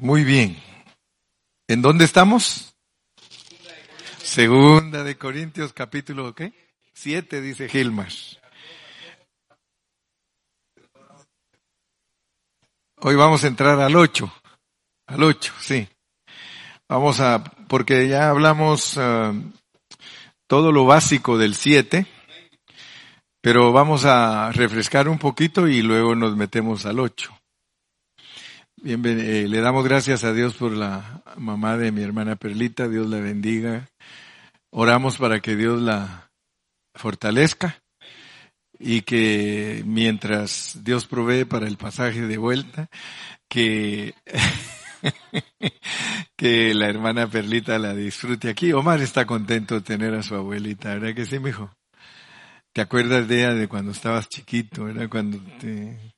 Muy bien. ¿En dónde estamos? Segunda de Corintios capítulo ¿qué? Siete, dice Gilmar. Hoy vamos a entrar al ocho. Al ocho, sí. Vamos a, porque ya hablamos ah, todo lo básico del siete, pero vamos a refrescar un poquito y luego nos metemos al ocho. Bien, eh, le damos gracias a Dios por la mamá de mi hermana Perlita, Dios la bendiga. Oramos para que Dios la fortalezca y que mientras Dios provee para el pasaje de vuelta, que, que la hermana Perlita la disfrute aquí. Omar está contento de tener a su abuelita, ¿verdad que sí, mijo? ¿Te acuerdas de ella de cuando estabas chiquito, ¿verdad? Cuando te,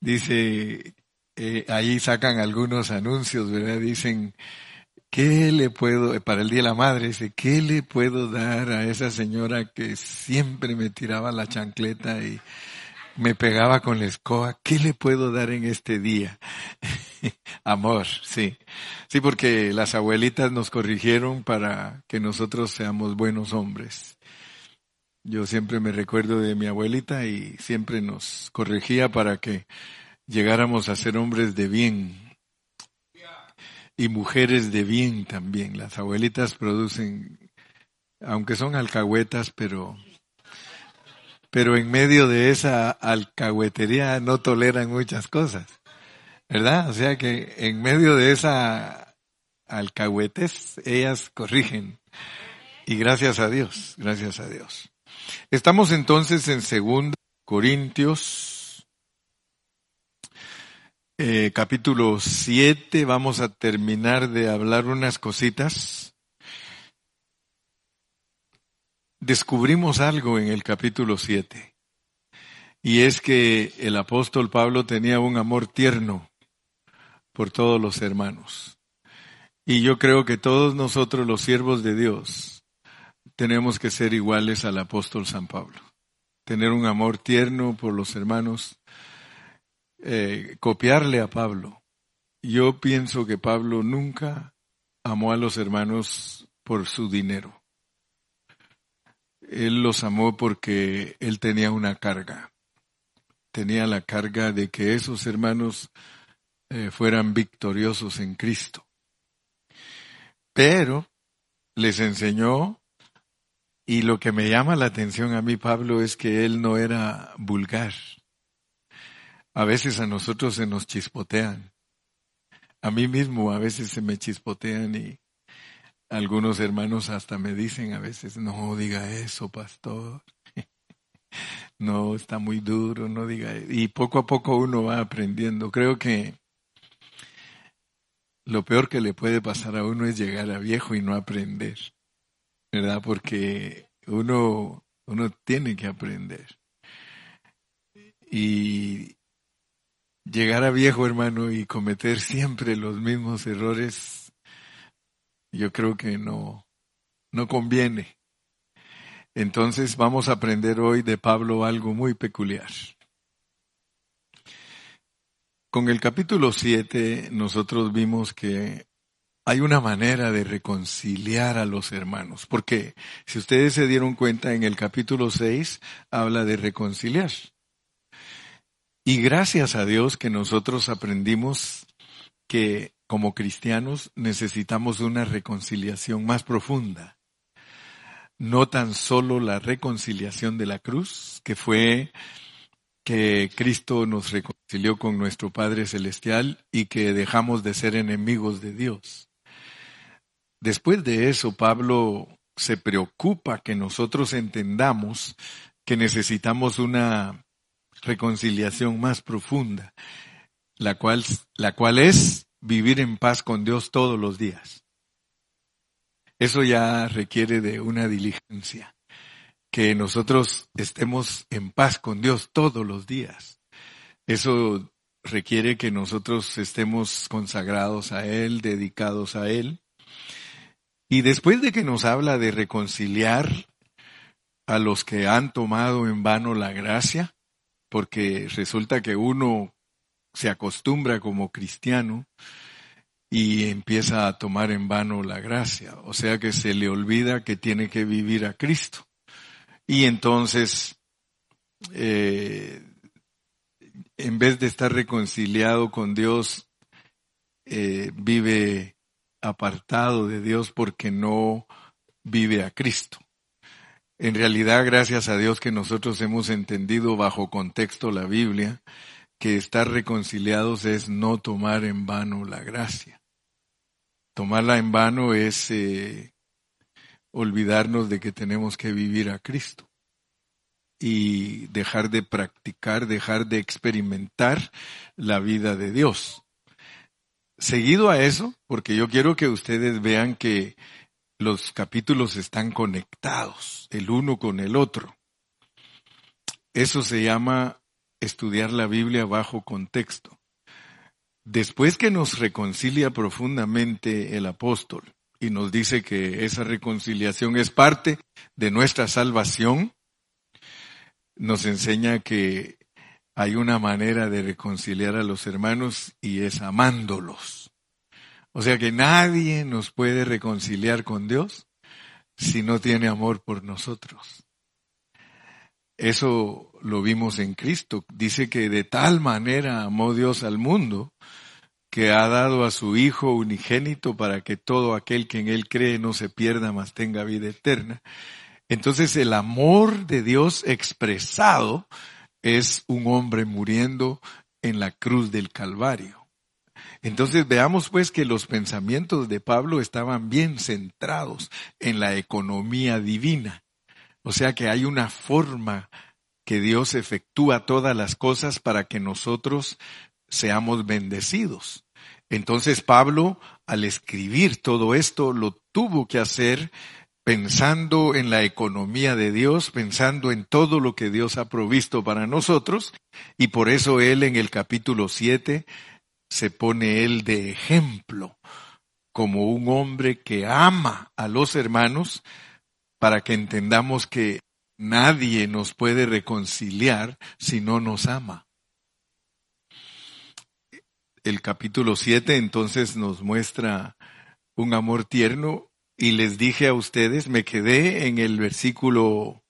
dice, eh, ahí sacan algunos anuncios, ¿verdad? Dicen, ¿qué le puedo, para el Día de la Madre, dice, ¿qué le puedo dar a esa señora que siempre me tiraba la chancleta y me pegaba con la escoba? ¿Qué le puedo dar en este día? Amor, sí. Sí, porque las abuelitas nos corrigieron para que nosotros seamos buenos hombres. Yo siempre me recuerdo de mi abuelita y siempre nos corregía para que llegáramos a ser hombres de bien y mujeres de bien también. Las abuelitas producen, aunque son alcahuetas, pero, pero en medio de esa alcahuetería no toleran muchas cosas, ¿verdad? O sea que en medio de esa alcahuetes ellas corrigen. Y gracias a Dios, gracias a Dios. Estamos entonces en 2 Corintios, eh, capítulo 7. Vamos a terminar de hablar unas cositas. Descubrimos algo en el capítulo 7. Y es que el apóstol Pablo tenía un amor tierno por todos los hermanos. Y yo creo que todos nosotros los siervos de Dios tenemos que ser iguales al apóstol San Pablo. Tener un amor tierno por los hermanos, eh, copiarle a Pablo. Yo pienso que Pablo nunca amó a los hermanos por su dinero. Él los amó porque él tenía una carga. Tenía la carga de que esos hermanos eh, fueran victoriosos en Cristo. Pero les enseñó y lo que me llama la atención a mí, Pablo, es que él no era vulgar. A veces a nosotros se nos chispotean. A mí mismo a veces se me chispotean y algunos hermanos hasta me dicen a veces, no diga eso, pastor. no, está muy duro, no diga eso. Y poco a poco uno va aprendiendo. Creo que lo peor que le puede pasar a uno es llegar a viejo y no aprender. Porque uno, uno tiene que aprender. Y llegar a viejo hermano y cometer siempre los mismos errores, yo creo que no, no conviene. Entonces vamos a aprender hoy de Pablo algo muy peculiar. Con el capítulo 7 nosotros vimos que hay una manera de reconciliar a los hermanos, porque si ustedes se dieron cuenta en el capítulo 6 habla de reconciliar. Y gracias a Dios que nosotros aprendimos que como cristianos necesitamos una reconciliación más profunda. No tan solo la reconciliación de la cruz, que fue que Cristo nos reconcilió con nuestro Padre Celestial y que dejamos de ser enemigos de Dios Después de eso, Pablo se preocupa que nosotros entendamos que necesitamos una reconciliación más profunda, la cual, la cual es vivir en paz con Dios todos los días. Eso ya requiere de una diligencia, que nosotros estemos en paz con Dios todos los días. Eso requiere que nosotros estemos consagrados a Él, dedicados a Él, y después de que nos habla de reconciliar a los que han tomado en vano la gracia, porque resulta que uno se acostumbra como cristiano y empieza a tomar en vano la gracia. O sea que se le olvida que tiene que vivir a Cristo. Y entonces, eh, en vez de estar reconciliado con Dios, eh, vive apartado de Dios porque no vive a Cristo. En realidad, gracias a Dios que nosotros hemos entendido bajo contexto la Biblia, que estar reconciliados es no tomar en vano la gracia. Tomarla en vano es eh, olvidarnos de que tenemos que vivir a Cristo y dejar de practicar, dejar de experimentar la vida de Dios. Seguido a eso, porque yo quiero que ustedes vean que los capítulos están conectados, el uno con el otro. Eso se llama estudiar la Biblia bajo contexto. Después que nos reconcilia profundamente el apóstol y nos dice que esa reconciliación es parte de nuestra salvación, nos enseña que hay una manera de reconciliar a los hermanos y es amándolos. O sea que nadie nos puede reconciliar con Dios si no tiene amor por nosotros. Eso lo vimos en Cristo. Dice que de tal manera amó Dios al mundo que ha dado a su Hijo unigénito para que todo aquel que en Él cree no se pierda, mas tenga vida eterna. Entonces el amor de Dios expresado es un hombre muriendo en la cruz del Calvario. Entonces veamos pues que los pensamientos de Pablo estaban bien centrados en la economía divina. O sea que hay una forma que Dios efectúa todas las cosas para que nosotros seamos bendecidos. Entonces Pablo, al escribir todo esto, lo tuvo que hacer pensando en la economía de Dios, pensando en todo lo que Dios ha provisto para nosotros, y por eso él en el capítulo 7 se pone él de ejemplo como un hombre que ama a los hermanos para que entendamos que nadie nos puede reconciliar si no nos ama. El capítulo 7 entonces nos muestra un amor tierno y les dije a ustedes, me quedé en el versículo,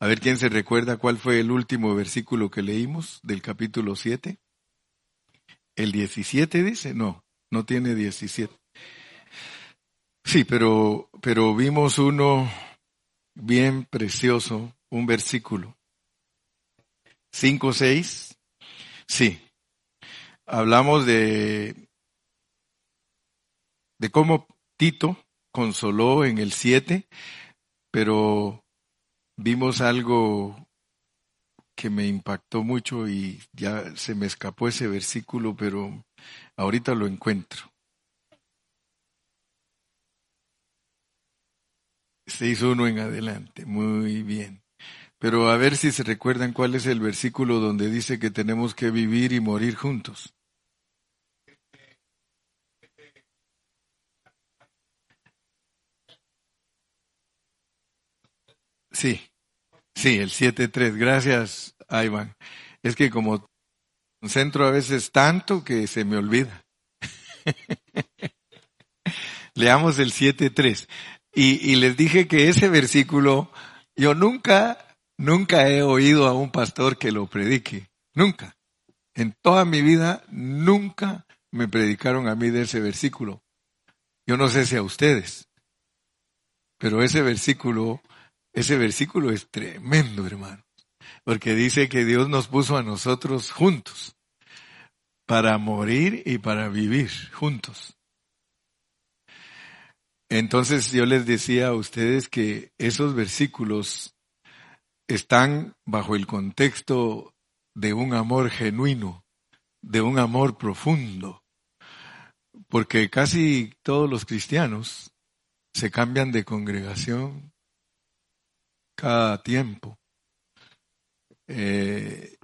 a ver quién se recuerda cuál fue el último versículo que leímos del capítulo 7. ¿El 17 dice? No, no tiene 17. Sí, pero, pero vimos uno bien precioso, un versículo. 5, 6. Sí. Hablamos de, de cómo Tito consoló en el 7, pero vimos algo que me impactó mucho y ya se me escapó ese versículo, pero ahorita lo encuentro. uno en adelante, muy bien. Pero a ver si se recuerdan cuál es el versículo donde dice que tenemos que vivir y morir juntos. Sí, sí, el 7.3. Gracias, Ivan. Es que como centro a veces tanto que se me olvida. Leamos el 7.3. Y, y les dije que ese versículo, yo nunca, nunca he oído a un pastor que lo predique. Nunca. En toda mi vida, nunca me predicaron a mí de ese versículo. Yo no sé si a ustedes, pero ese versículo ese versículo es tremendo, hermano, porque dice que Dios nos puso a nosotros juntos para morir y para vivir juntos. Entonces yo les decía a ustedes que esos versículos están bajo el contexto de un amor genuino, de un amor profundo, porque casi todos los cristianos se cambian de congregación, cada tiempo. Eh,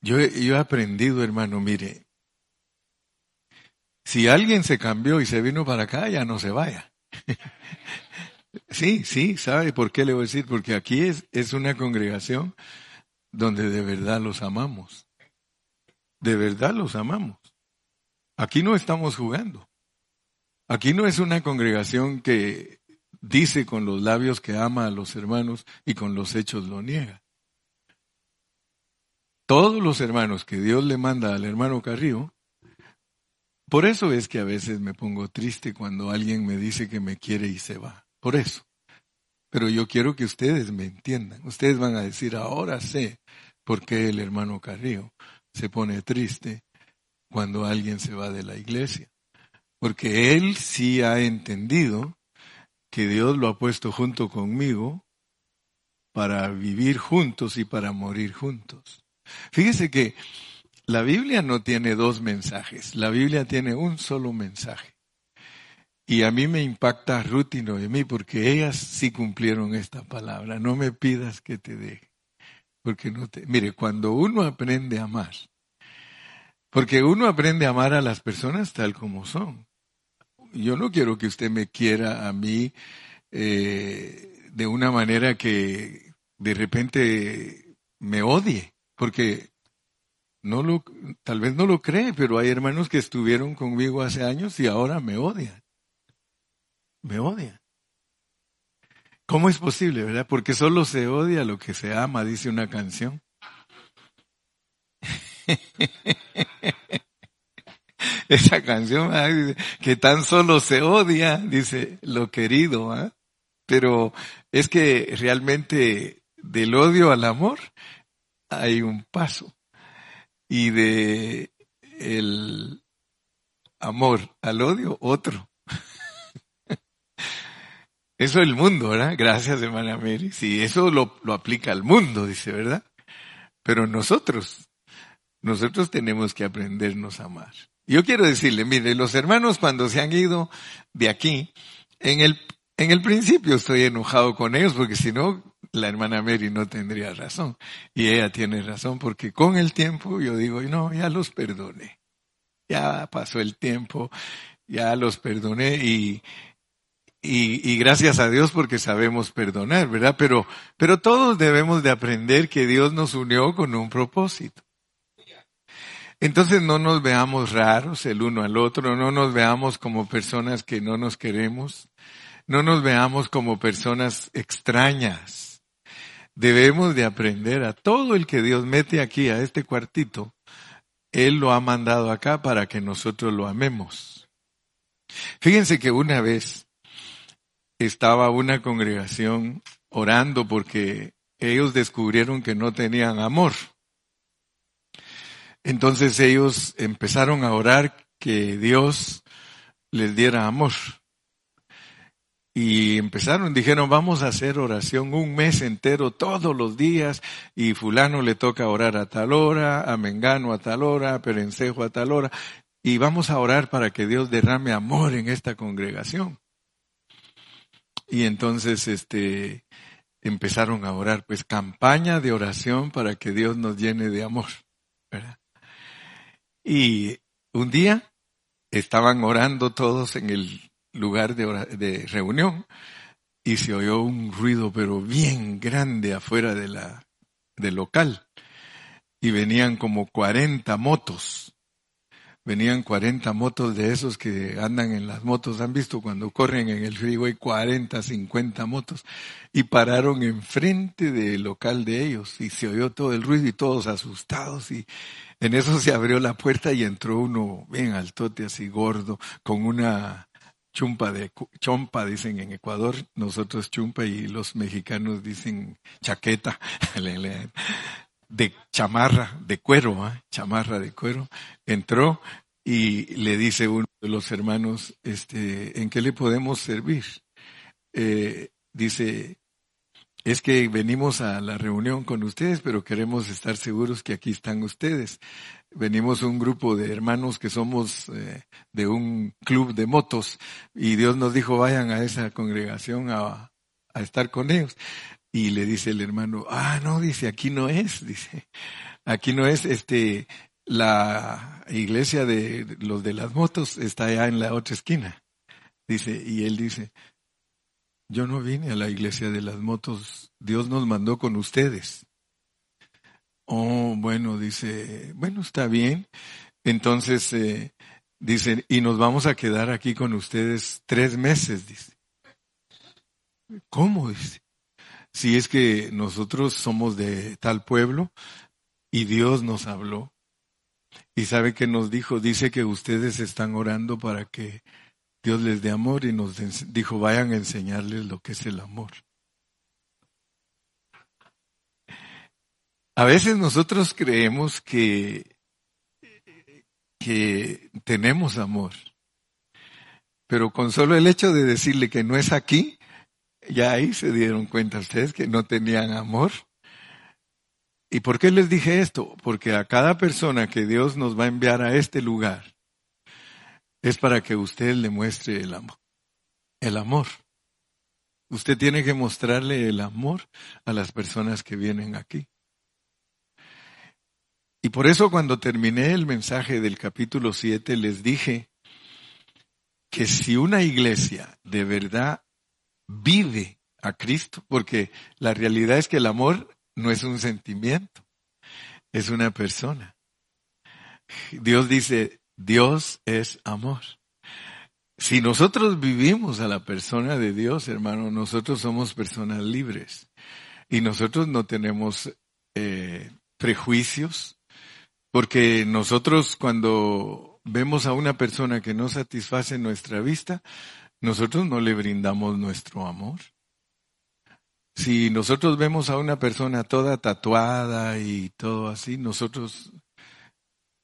yo, yo he aprendido, hermano, mire, si alguien se cambió y se vino para acá, ya no se vaya. sí, sí, ¿sabe por qué le voy a decir? Porque aquí es, es una congregación donde de verdad los amamos. de verdad los amamos. Aquí no estamos jugando. Aquí no es una congregación que dice con los labios que ama a los hermanos y con los hechos lo niega. Todos los hermanos que Dios le manda al hermano Carrillo, por eso es que a veces me pongo triste cuando alguien me dice que me quiere y se va. Por eso. Pero yo quiero que ustedes me entiendan. Ustedes van a decir, ahora sé por qué el hermano Carrillo se pone triste cuando alguien se va de la iglesia. Porque él sí ha entendido que Dios lo ha puesto junto conmigo para vivir juntos y para morir juntos. Fíjese que la Biblia no tiene dos mensajes, la Biblia tiene un solo mensaje. Y a mí me impacta Ruth y Noemí porque ellas sí cumplieron esta palabra. No me pidas que te deje. Porque no te. Mire, cuando uno aprende a amar, porque uno aprende a amar a las personas tal como son. Yo no quiero que usted me quiera a mí eh, de una manera que de repente me odie, porque no lo, tal vez no lo cree, pero hay hermanos que estuvieron conmigo hace años y ahora me odian me odia. ¿Cómo es posible, verdad? Porque solo se odia lo que se ama, dice una canción. Esa canción que tan solo se odia, dice lo querido, ¿ah? pero es que realmente del odio al amor hay un paso y de el amor al odio otro. Eso es el mundo, ¿verdad? Gracias, hermana Mary. Sí, eso lo, lo aplica al mundo, dice, ¿verdad? Pero nosotros, nosotros tenemos que aprendernos a amar. Yo quiero decirle, mire, los hermanos cuando se han ido de aquí, en el, en el principio estoy enojado con ellos porque si no, la hermana Mary no tendría razón. Y ella tiene razón porque con el tiempo yo digo, no, ya los perdoné. Ya pasó el tiempo, ya los perdoné y, y, gracias a Dios porque sabemos perdonar, ¿verdad? Pero, pero todos debemos de aprender que Dios nos unió con un propósito. Entonces no nos veamos raros el uno al otro, no nos veamos como personas que no nos queremos, no nos veamos como personas extrañas. Debemos de aprender a todo el que Dios mete aquí a este cuartito, Él lo ha mandado acá para que nosotros lo amemos. Fíjense que una vez estaba una congregación orando porque ellos descubrieron que no tenían amor. Entonces ellos empezaron a orar que Dios les diera amor. Y empezaron, dijeron, vamos a hacer oración un mes entero, todos los días, y fulano le toca orar a tal hora, a Mengano a tal hora, a Perencejo a tal hora, y vamos a orar para que Dios derrame amor en esta congregación. Y entonces, este, empezaron a orar, pues campaña de oración para que Dios nos llene de amor, ¿verdad? Y un día estaban orando todos en el lugar de, reunión y se oyó un ruido pero bien grande afuera de la, del local y venían como 40 motos venían 40 motos de esos que andan en las motos. ¿Han visto cuando corren en el freeway 40, 50 motos? Y pararon enfrente del local de ellos y se oyó todo el ruido y todos asustados y en eso se abrió la puerta y entró uno bien altote, así gordo, con una chumpa de chompa dicen en Ecuador, nosotros chumpa y los mexicanos dicen chaqueta, de chamarra de cuero, ¿ah? chamarra de cuero, entró y le dice uno de los hermanos, este, ¿en qué le podemos servir? Eh, dice, es que venimos a la reunión con ustedes, pero queremos estar seguros que aquí están ustedes. Venimos un grupo de hermanos que somos eh, de un club de motos y Dios nos dijo vayan a esa congregación a, a estar con ellos. Y le dice el hermano, ah, no, dice, aquí no es, dice, aquí no es, este, la iglesia de los de las motos está allá en la otra esquina. Dice, y él dice, yo no vine a la iglesia de las motos, Dios nos mandó con ustedes. Oh, bueno, dice, bueno, está bien. Entonces, eh, dice, y nos vamos a quedar aquí con ustedes tres meses, dice. ¿Cómo? Dice. Si es que nosotros somos de tal pueblo y Dios nos habló. Y sabe que nos dijo, dice que ustedes están orando para que Dios les dé amor y nos dijo, vayan a enseñarles lo que es el amor. A veces nosotros creemos que, que tenemos amor, pero con solo el hecho de decirle que no es aquí, ya ahí se dieron cuenta ustedes que no tenían amor. ¿Y por qué les dije esto? Porque a cada persona que Dios nos va a enviar a este lugar es para que usted le muestre el amor. El amor. Usted tiene que mostrarle el amor a las personas que vienen aquí. Y por eso cuando terminé el mensaje del capítulo 7 les dije que si una iglesia de verdad vive a Cristo, porque la realidad es que el amor no es un sentimiento, es una persona. Dios dice, Dios es amor. Si nosotros vivimos a la persona de Dios, hermano, nosotros somos personas libres y nosotros no tenemos eh, prejuicios, porque nosotros cuando vemos a una persona que no satisface nuestra vista, nosotros no le brindamos nuestro amor. Si nosotros vemos a una persona toda tatuada y todo así, nosotros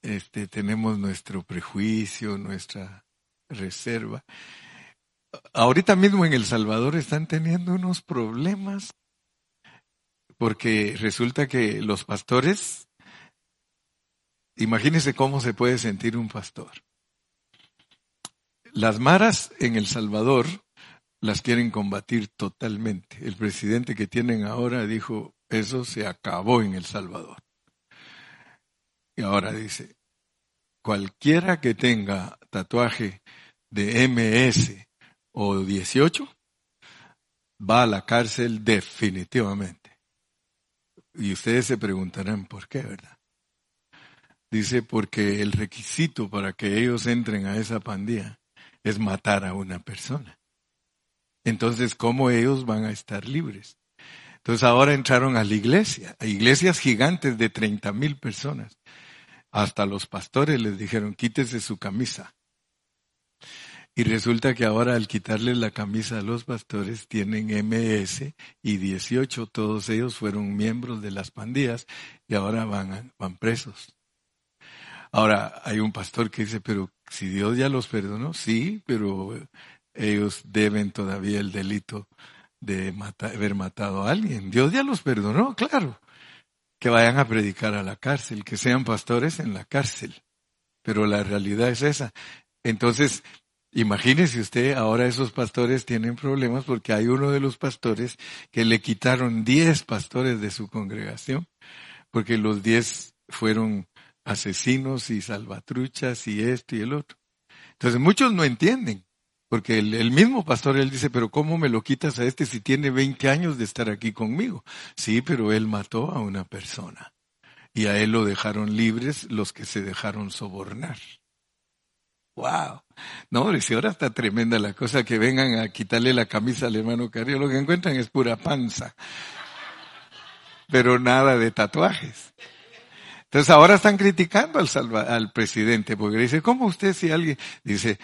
este, tenemos nuestro prejuicio, nuestra reserva. Ahorita mismo en El Salvador están teniendo unos problemas porque resulta que los pastores, imagínense cómo se puede sentir un pastor. Las maras en El Salvador las quieren combatir totalmente. El presidente que tienen ahora dijo, eso se acabó en El Salvador. Y ahora dice, cualquiera que tenga tatuaje de MS o 18 va a la cárcel definitivamente. Y ustedes se preguntarán por qué, ¿verdad? Dice porque el requisito para que ellos entren a esa pandilla es matar a una persona. Entonces, ¿cómo ellos van a estar libres? Entonces ahora entraron a la iglesia, a iglesias gigantes de 30 mil personas. Hasta los pastores les dijeron, quítese su camisa. Y resulta que ahora al quitarle la camisa a los pastores tienen MS y 18, todos ellos fueron miembros de las pandillas y ahora van, van presos. Ahora hay un pastor que dice, pero si Dios ya los perdonó, sí, pero ellos deben todavía el delito de haber matado a alguien. Dios ya los perdonó, claro. Que vayan a predicar a la cárcel, que sean pastores en la cárcel. Pero la realidad es esa. Entonces, imagínese usted, ahora esos pastores tienen problemas porque hay uno de los pastores que le quitaron diez pastores de su congregación, porque los diez fueron asesinos y salvatruchas y esto y el otro. Entonces muchos no entienden. Porque el, mismo pastor, él dice, pero ¿cómo me lo quitas a este si tiene 20 años de estar aquí conmigo? Sí, pero él mató a una persona. Y a él lo dejaron libres los que se dejaron sobornar. ¡Wow! No, si ahora está tremenda la cosa que vengan a quitarle la camisa al hermano Carrillo, lo que encuentran es pura panza. Pero nada de tatuajes. Entonces ahora están criticando al, al presidente porque dice, ¿cómo usted si alguien dice,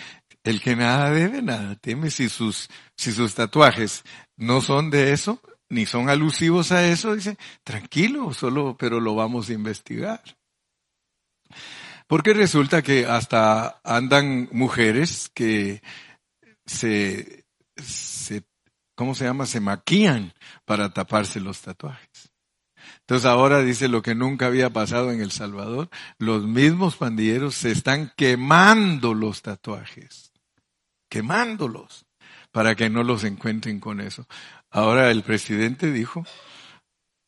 el que nada debe, nada teme. Si sus, si sus tatuajes no son de eso, ni son alusivos a eso, dice, tranquilo, solo, pero lo vamos a investigar. Porque resulta que hasta andan mujeres que se, se, ¿cómo se llama? Se maquillan para taparse los tatuajes. Entonces ahora dice lo que nunca había pasado en El Salvador, los mismos pandilleros se están quemando los tatuajes quemándolos para que no los encuentren con eso. Ahora el presidente dijo,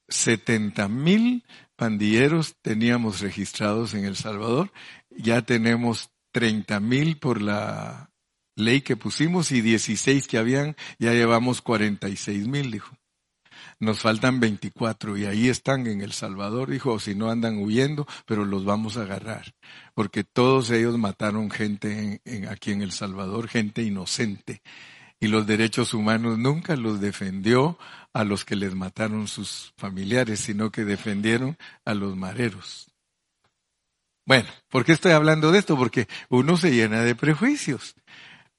70 mil pandilleros teníamos registrados en El Salvador, ya tenemos 30 mil por la ley que pusimos y 16 que habían, ya llevamos 46 mil, dijo. Nos faltan 24 y ahí están en El Salvador, dijo, si no andan huyendo, pero los vamos a agarrar. Porque todos ellos mataron gente en, aquí en El Salvador, gente inocente. Y los derechos humanos nunca los defendió a los que les mataron sus familiares, sino que defendieron a los mareros. Bueno, ¿por qué estoy hablando de esto? Porque uno se llena de prejuicios.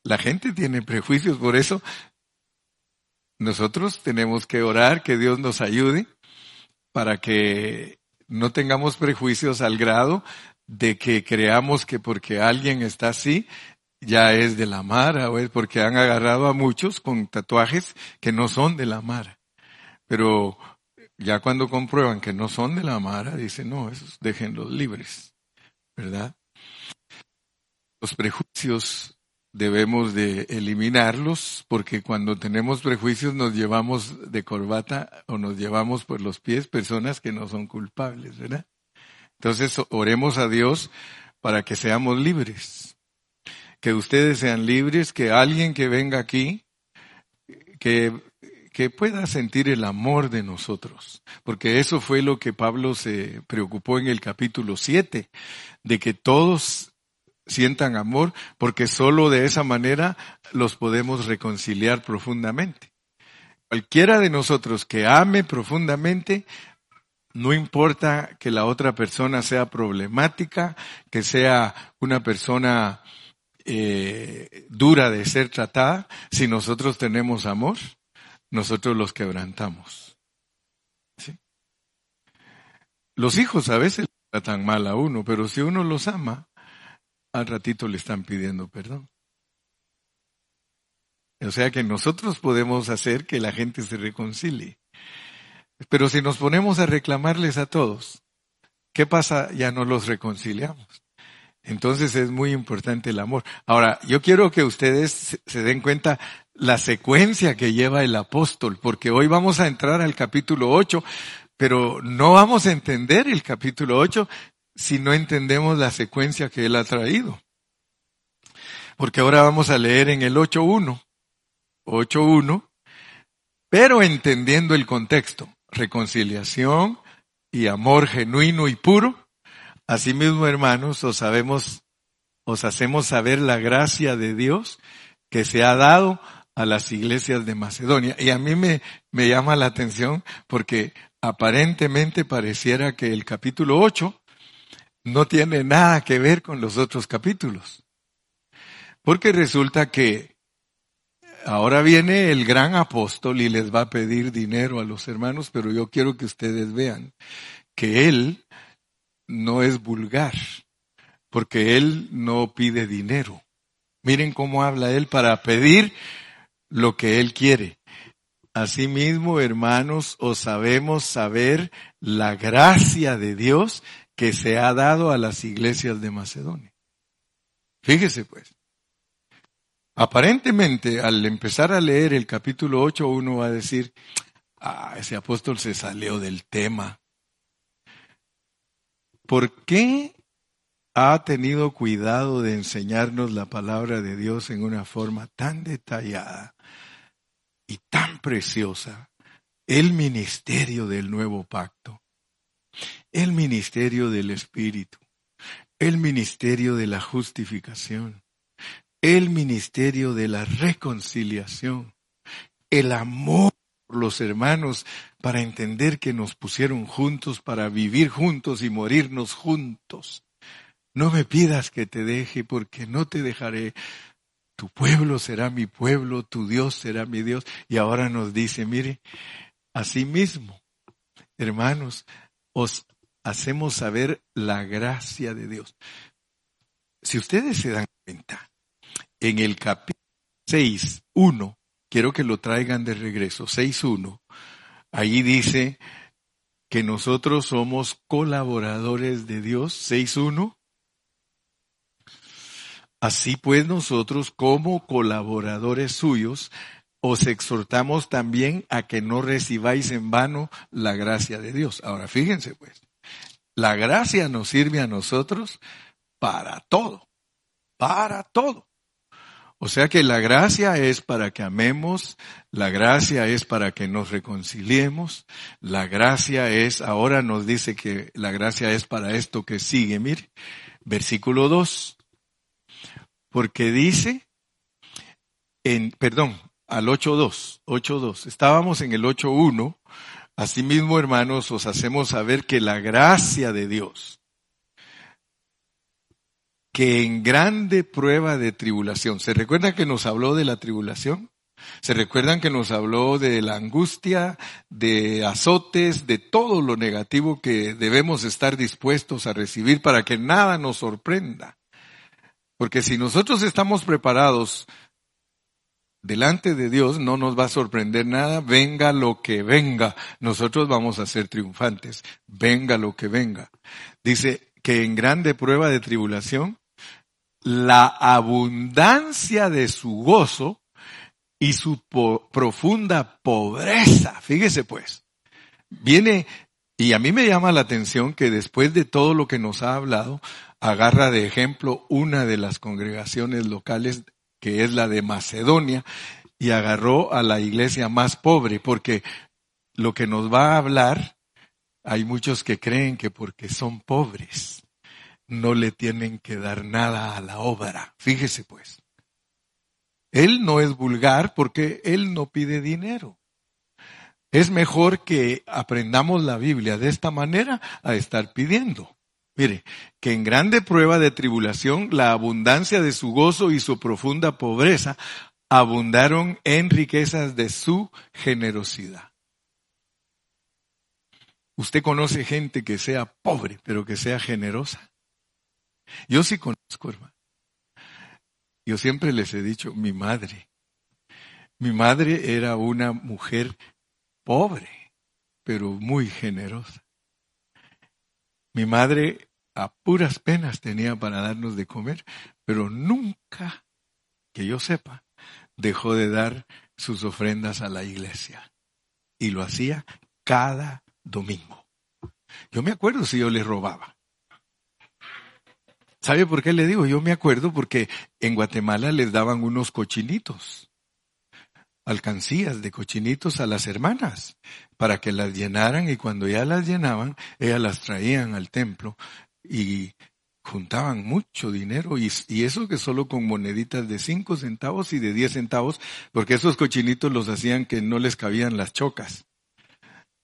La gente tiene prejuicios, por eso nosotros tenemos que orar que Dios nos ayude para que no tengamos prejuicios al grado de que creamos que porque alguien está así, ya es de la Mara, o es porque han agarrado a muchos con tatuajes que no son de la Mara. Pero ya cuando comprueban que no son de la Mara, dicen, no, esos déjenlos libres, ¿verdad? Los prejuicios debemos de eliminarlos porque cuando tenemos prejuicios nos llevamos de corbata o nos llevamos por los pies personas que no son culpables, ¿verdad? Entonces oremos a Dios para que seamos libres, que ustedes sean libres, que alguien que venga aquí, que, que pueda sentir el amor de nosotros, porque eso fue lo que Pablo se preocupó en el capítulo 7, de que todos sientan amor, porque solo de esa manera los podemos reconciliar profundamente. Cualquiera de nosotros que ame profundamente, no importa que la otra persona sea problemática, que sea una persona eh, dura de ser tratada, si nosotros tenemos amor, nosotros los quebrantamos. Los hijos a veces tratan mal a uno, pero si uno los ama, al ratito le están pidiendo perdón. O sea que nosotros podemos hacer que la gente se reconcilie. Pero si nos ponemos a reclamarles a todos, ¿qué pasa? Ya no los reconciliamos. Entonces es muy importante el amor. Ahora, yo quiero que ustedes se den cuenta la secuencia que lleva el apóstol, porque hoy vamos a entrar al capítulo 8, pero no vamos a entender el capítulo 8 si no entendemos la secuencia que Él ha traído. Porque ahora vamos a leer en el 8.1, 8.1, pero entendiendo el contexto, reconciliación y amor genuino y puro. Asimismo, hermanos, os sabemos, os hacemos saber la gracia de Dios que se ha dado a las iglesias de Macedonia. Y a mí me, me llama la atención porque aparentemente pareciera que el capítulo 8 no tiene nada que ver con los otros capítulos. Porque resulta que ahora viene el gran apóstol y les va a pedir dinero a los hermanos, pero yo quiero que ustedes vean que él no es vulgar, porque él no pide dinero. Miren cómo habla él para pedir lo que él quiere. Asimismo, hermanos, os sabemos saber la gracia de Dios que se ha dado a las iglesias de Macedonia. Fíjese pues. Aparentemente, al empezar a leer el capítulo 8, uno va a decir, ah, ese apóstol se salió del tema. ¿Por qué ha tenido cuidado de enseñarnos la palabra de Dios en una forma tan detallada y tan preciosa? El ministerio del nuevo pacto el ministerio del Espíritu, el ministerio de la justificación, el ministerio de la reconciliación, el amor por los hermanos para entender que nos pusieron juntos para vivir juntos y morirnos juntos. No me pidas que te deje porque no te dejaré. Tu pueblo será mi pueblo, tu Dios será mi Dios. Y ahora nos dice, mire, mismo, hermanos, os hacemos saber la gracia de Dios. Si ustedes se dan cuenta, en el capítulo 6, 1, quiero que lo traigan de regreso, 6.1, allí dice que nosotros somos colaboradores de Dios, 6.1. Así pues nosotros como colaboradores suyos os exhortamos también a que no recibáis en vano la gracia de Dios. Ahora fíjense pues, la gracia nos sirve a nosotros para todo, para todo. O sea que la gracia es para que amemos, la gracia es para que nos reconciliemos, la gracia es, ahora nos dice que la gracia es para esto que sigue, mire, versículo 2. Porque dice, en, perdón, al 8.2, 8.2, estábamos en el 8.1, asimismo hermanos os hacemos saber que la gracia de Dios, que en grande prueba de tribulación. ¿Se recuerdan que nos habló de la tribulación? ¿Se recuerdan que nos habló de la angustia, de azotes, de todo lo negativo que debemos estar dispuestos a recibir para que nada nos sorprenda? Porque si nosotros estamos preparados delante de Dios, no nos va a sorprender nada, venga lo que venga, nosotros vamos a ser triunfantes, venga lo que venga. Dice que en grande prueba de tribulación, la abundancia de su gozo y su profunda pobreza. Fíjese pues, viene, y a mí me llama la atención que después de todo lo que nos ha hablado, agarra de ejemplo una de las congregaciones locales que es la de Macedonia, y agarró a la iglesia más pobre, porque lo que nos va a hablar, hay muchos que creen que porque son pobres, no le tienen que dar nada a la obra. Fíjese pues. Él no es vulgar porque él no pide dinero. Es mejor que aprendamos la Biblia de esta manera a estar pidiendo. Mire, que en grande prueba de tribulación la abundancia de su gozo y su profunda pobreza abundaron en riquezas de su generosidad. ¿Usted conoce gente que sea pobre pero que sea generosa? Yo sí conozco, hermano. Yo siempre les he dicho, mi madre. Mi madre era una mujer pobre, pero muy generosa. Mi madre a puras penas tenía para darnos de comer, pero nunca, que yo sepa, dejó de dar sus ofrendas a la iglesia. Y lo hacía cada domingo. Yo me acuerdo si yo le robaba. ¿Sabe por qué le digo? Yo me acuerdo porque en Guatemala les daban unos cochinitos, alcancías de cochinitos a las hermanas, para que las llenaran y cuando ya las llenaban, ellas las traían al templo y juntaban mucho dinero y, eso que solo con moneditas de cinco centavos y de diez centavos, porque esos cochinitos los hacían que no les cabían las chocas.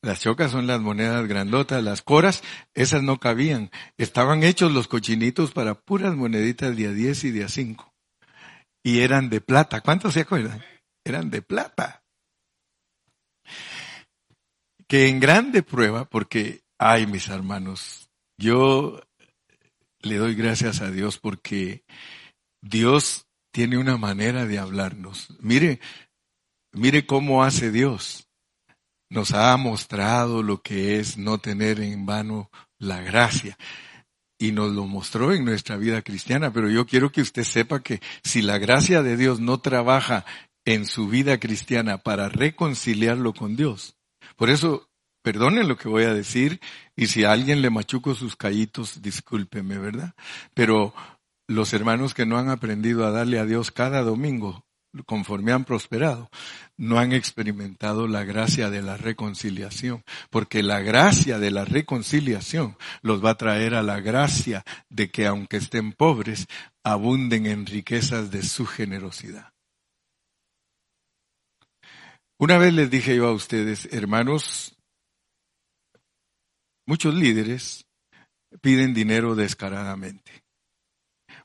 Las chocas son las monedas grandotas, las coras, esas no cabían. Estaban hechos los cochinitos para puras moneditas de a 10 y de a 5. Y eran de plata. ¿Cuántos se acuerdan? Eran de plata. Que en grande prueba, porque, ay mis hermanos, yo le doy gracias a Dios porque Dios tiene una manera de hablarnos. Mire, mire cómo hace Dios nos ha mostrado lo que es no tener en vano la gracia. Y nos lo mostró en nuestra vida cristiana, pero yo quiero que usted sepa que si la gracia de Dios no trabaja en su vida cristiana para reconciliarlo con Dios, por eso, perdonen lo que voy a decir, y si a alguien le machuco sus callitos, discúlpeme, ¿verdad? Pero los hermanos que no han aprendido a darle a Dios cada domingo conforme han prosperado, no han experimentado la gracia de la reconciliación, porque la gracia de la reconciliación los va a traer a la gracia de que aunque estén pobres, abunden en riquezas de su generosidad. Una vez les dije yo a ustedes, hermanos, muchos líderes piden dinero descaradamente.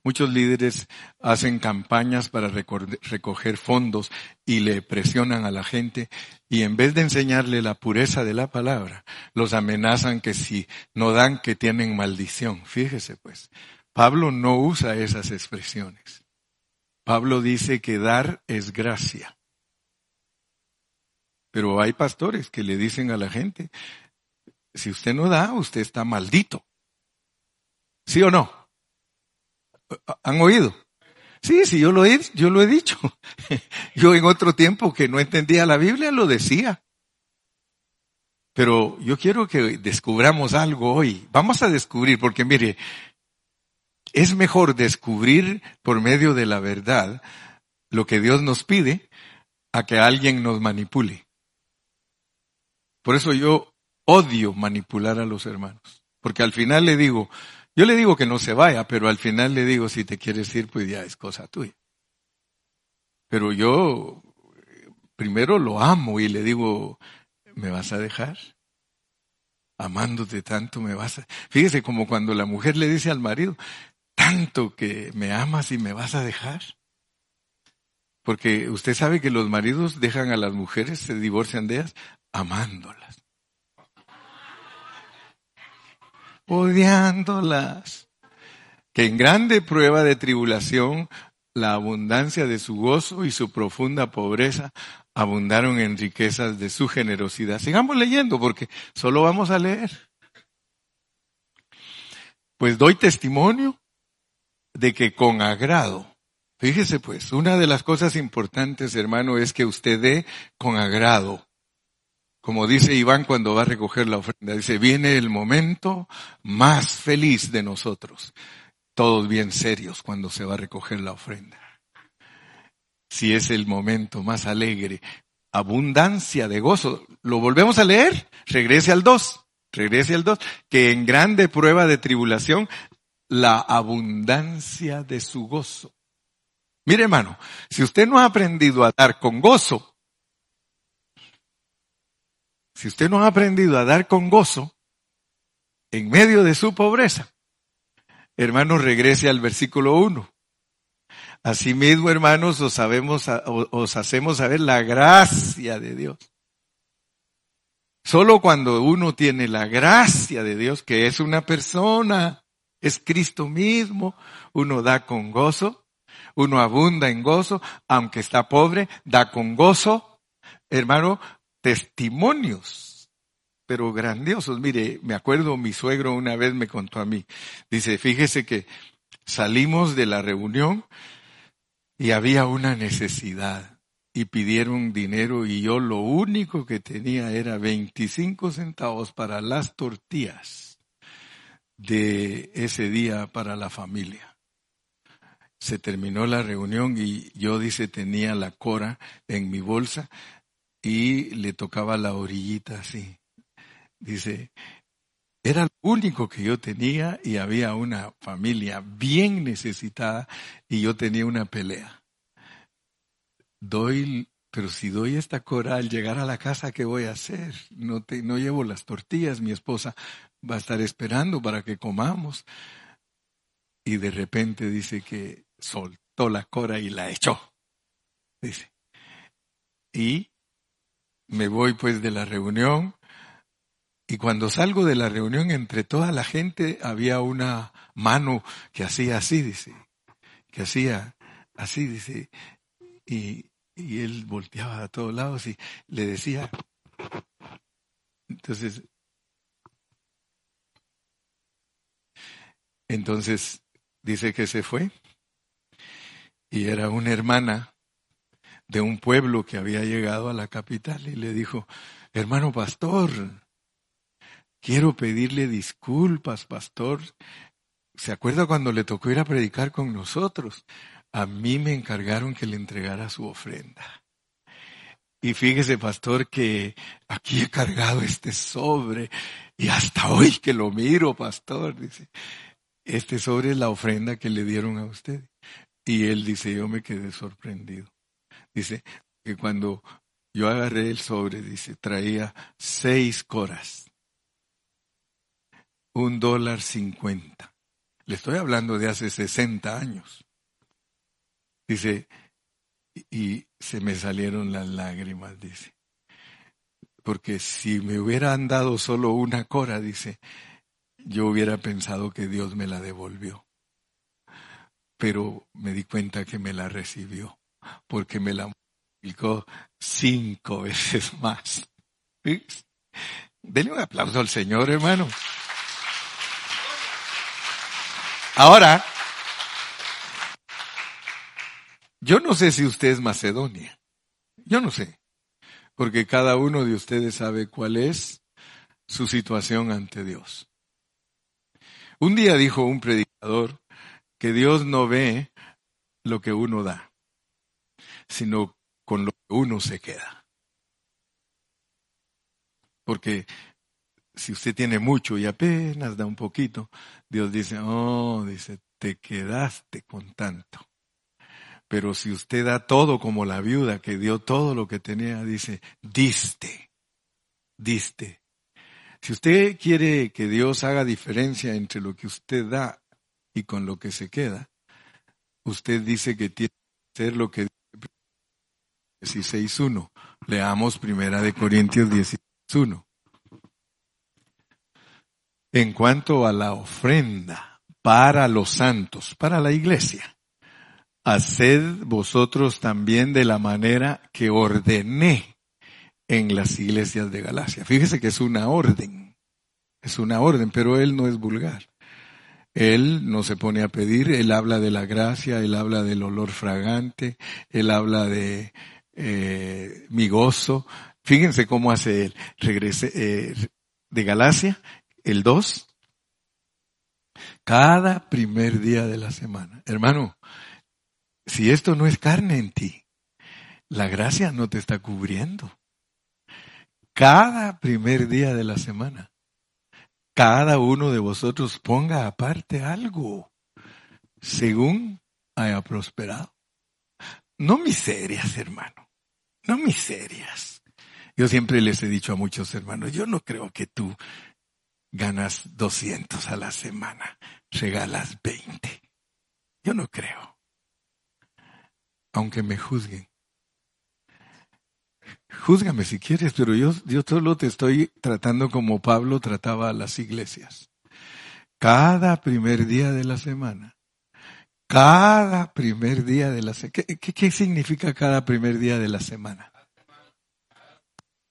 Muchos líderes hacen campañas para recoger fondos y le presionan a la gente y en vez de enseñarle la pureza de la palabra, los amenazan que si no dan que tienen maldición. Fíjese pues, Pablo no usa esas expresiones. Pablo dice que dar es gracia. Pero hay pastores que le dicen a la gente, si usted no da, usted está maldito. ¿Sí o no? ¿Han oído? Sí, sí, yo lo he, yo lo he dicho. Yo en otro tiempo que no entendía la Biblia lo decía. Pero yo quiero que descubramos algo hoy. Vamos a descubrir, porque mire, es mejor descubrir por medio de la verdad lo que Dios nos pide a que alguien nos manipule. Por eso yo odio manipular a los hermanos. Porque al final le digo, yo le digo que no se vaya, pero al final le digo, si te quieres ir, pues ya es cosa tuya. Pero yo primero lo amo y le digo, ¿me vas a dejar? Amándote tanto, me vas a... Fíjese como cuando la mujer le dice al marido, tanto que me amas y me vas a dejar. Porque usted sabe que los maridos dejan a las mujeres, se divorcian de ellas, amándolas. Odiándolas. Que en grande prueba de tribulación, la abundancia de su gozo y su profunda pobreza abundaron en riquezas de su generosidad. Sigamos leyendo porque solo vamos a leer. Pues doy testimonio de que con agrado, fíjese pues, una de las cosas importantes, hermano, es que usted dé con agrado. Como dice Iván cuando va a recoger la ofrenda, dice, viene el momento más feliz de nosotros. Todos bien serios cuando se va a recoger la ofrenda. Si es el momento más alegre, abundancia de gozo. ¿Lo volvemos a leer? Regrese al 2. Regrese al 2. Que en grande prueba de tribulación la abundancia de su gozo. Mire hermano, si usted no ha aprendido a dar con gozo, si usted no ha aprendido a dar con gozo en medio de su pobreza, hermano, regrese al versículo 1. Asimismo, hermanos, os, sabemos, os hacemos saber la gracia de Dios. Solo cuando uno tiene la gracia de Dios, que es una persona, es Cristo mismo, uno da con gozo, uno abunda en gozo, aunque está pobre, da con gozo, hermano, testimonios, pero grandiosos. Mire, me acuerdo, mi suegro una vez me contó a mí, dice, fíjese que salimos de la reunión y había una necesidad y pidieron dinero y yo lo único que tenía era 25 centavos para las tortillas de ese día para la familia. Se terminó la reunión y yo, dice, tenía la cora en mi bolsa y le tocaba la orillita así. Dice, era lo único que yo tenía y había una familia bien necesitada y yo tenía una pelea. Doy, pero si doy esta cora al llegar a la casa, ¿qué voy a hacer? No, te, no llevo las tortillas, mi esposa va a estar esperando para que comamos. Y de repente dice que soltó la cora y la echó. Dice. Y me voy pues de la reunión. Y cuando salgo de la reunión, entre toda la gente había una mano que hacía así, dice. Que hacía así, dice. Y, y él volteaba a todos lados y le decía. Entonces Entonces dice que se fue y era una hermana de un pueblo que había llegado a la capital y le dijo, hermano pastor, quiero pedirle disculpas, pastor. ¿Se acuerda cuando le tocó ir a predicar con nosotros? A mí me encargaron que le entregara su ofrenda. Y fíjese, pastor, que aquí he cargado este sobre y hasta hoy que lo miro, pastor, dice, este sobre es la ofrenda que le dieron a usted. Y él dice, yo me quedé sorprendido. Dice que cuando yo agarré el sobre, dice, traía seis coras. Un dólar cincuenta. Le estoy hablando de hace sesenta años. Dice, y se me salieron las lágrimas, dice. Porque si me hubieran dado solo una cora, dice, yo hubiera pensado que Dios me la devolvió. Pero me di cuenta que me la recibió, porque me la multiplicó cinco veces más. Denle un aplauso al Señor, hermano. Ahora, yo no sé si usted es Macedonia. Yo no sé. Porque cada uno de ustedes sabe cuál es su situación ante Dios. Un día dijo un predicador que Dios no ve lo que uno da. Sino con lo que uno se queda. Porque si usted tiene mucho y apenas da un poquito, Dios dice, oh, dice, te quedaste con tanto. Pero si usted da todo como la viuda que dio todo lo que tenía, dice, diste, diste. Si usted quiere que Dios haga diferencia entre lo que usted da y con lo que se queda, usted dice que tiene que hacer lo que 16.1. Leamos primera de Corintios 16.1. En cuanto a la ofrenda para los santos, para la iglesia, haced vosotros también de la manera que ordené en las iglesias de Galacia. Fíjese que es una orden, es una orden, pero él no es vulgar. Él no se pone a pedir, él habla de la gracia, él habla del olor fragante, él habla de eh, mi gozo. Fíjense cómo hace él. Regrese eh, de Galacia el 2, cada primer día de la semana. Hermano, si esto no es carne en ti, la gracia no te está cubriendo. Cada primer día de la semana, cada uno de vosotros ponga aparte algo, según haya prosperado. No miserias, hermano, no miserias. Yo siempre les he dicho a muchos hermanos, yo no creo que tú ganas 200 a la semana, regalas 20. Yo no creo. Aunque me juzguen. Júzgame si quieres, pero yo, yo solo te estoy tratando como Pablo trataba a las iglesias. Cada primer día de la semana. Cada primer día de la semana. ¿Qué, qué significa cada primer día de la semana?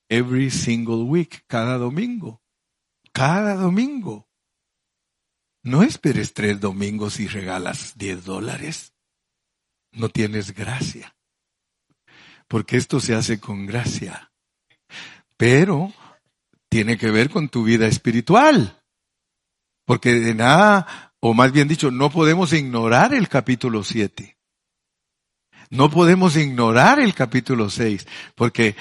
Every single week, cada domingo cada domingo. No esperes tres domingos y regalas diez dólares. No tienes gracia. Porque esto se hace con gracia. Pero tiene que ver con tu vida espiritual. Porque de nada, o más bien dicho, no podemos ignorar el capítulo 7. No podemos ignorar el capítulo 6, porque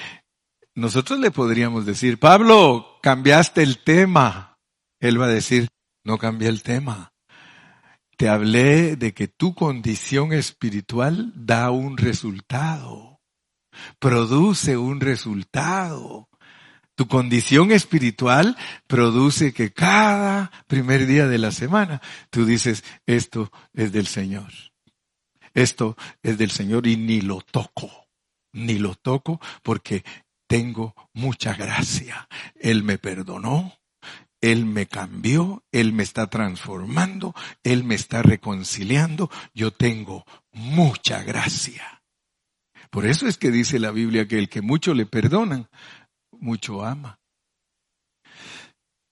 nosotros le podríamos decir, Pablo, cambiaste el tema. Él va a decir, no cambié el tema. Te hablé de que tu condición espiritual da un resultado, produce un resultado. Tu condición espiritual produce que cada primer día de la semana tú dices, esto es del Señor. Esto es del Señor y ni lo toco, ni lo toco porque tengo mucha gracia. Él me perdonó, Él me cambió, Él me está transformando, Él me está reconciliando. Yo tengo mucha gracia. Por eso es que dice la Biblia que el que mucho le perdonan, mucho ama.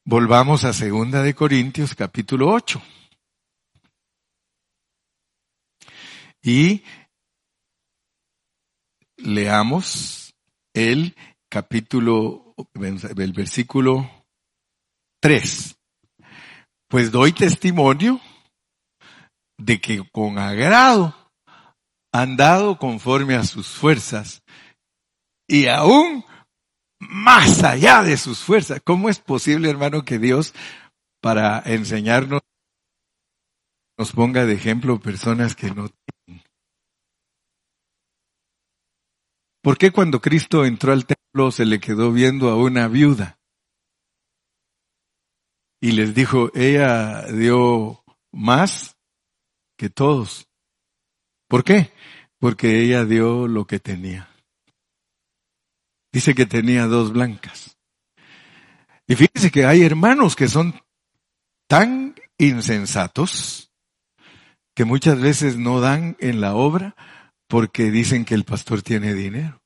Volvamos a segunda de Corintios capítulo 8. Y leamos el capítulo, el versículo 3. Pues doy testimonio de que con agrado han dado conforme a sus fuerzas y aún más allá de sus fuerzas. ¿Cómo es posible, hermano, que Dios para enseñarnos nos ponga de ejemplo personas que no ¿Por qué cuando Cristo entró al templo se le quedó viendo a una viuda? Y les dijo, ella dio más que todos. ¿Por qué? Porque ella dio lo que tenía. Dice que tenía dos blancas. Y fíjense que hay hermanos que son tan insensatos que muchas veces no dan en la obra porque dicen que el pastor tiene dinero.